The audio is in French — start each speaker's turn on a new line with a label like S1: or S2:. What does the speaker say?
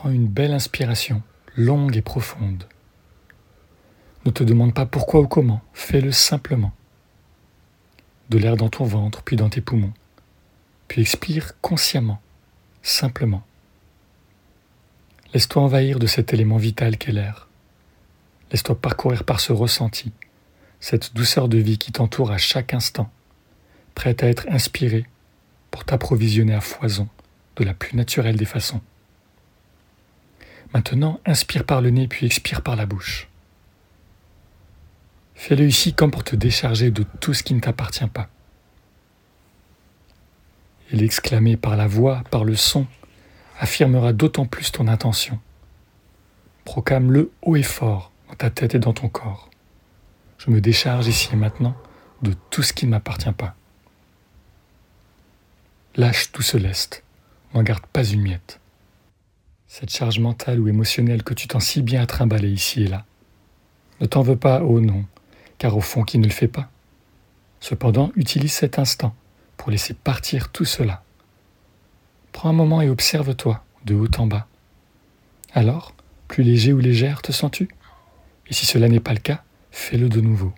S1: Prends une belle inspiration, longue et profonde. Ne te demande pas pourquoi ou comment, fais-le simplement. De l'air dans ton ventre, puis dans tes poumons. Puis expire consciemment, simplement. Laisse-toi envahir de cet élément vital qu'est l'air. Laisse-toi parcourir par ce ressenti, cette douceur de vie qui t'entoure à chaque instant, prête à être inspirée pour t'approvisionner à foison de la plus naturelle des façons. Maintenant, inspire par le nez puis expire par la bouche. Fais-le ici comme pour te décharger de tout ce qui ne t'appartient pas. Et l'exclamer par la voix, par le son, affirmera d'autant plus ton intention. Proclame-le haut et fort dans ta tête et dans ton corps. Je me décharge ici et maintenant de tout ce qui ne m'appartient pas. Lâche tout ce lest, n'en garde pas une miette. Cette charge mentale ou émotionnelle que tu t'en si bien à trimballer ici et là. Ne t'en veux pas, oh non, car au fond, qui ne le fait pas Cependant, utilise cet instant pour laisser partir tout cela. Prends un moment et observe-toi de haut en bas. Alors, plus léger ou légère te sens-tu? Et si cela n'est pas le cas, fais-le de nouveau.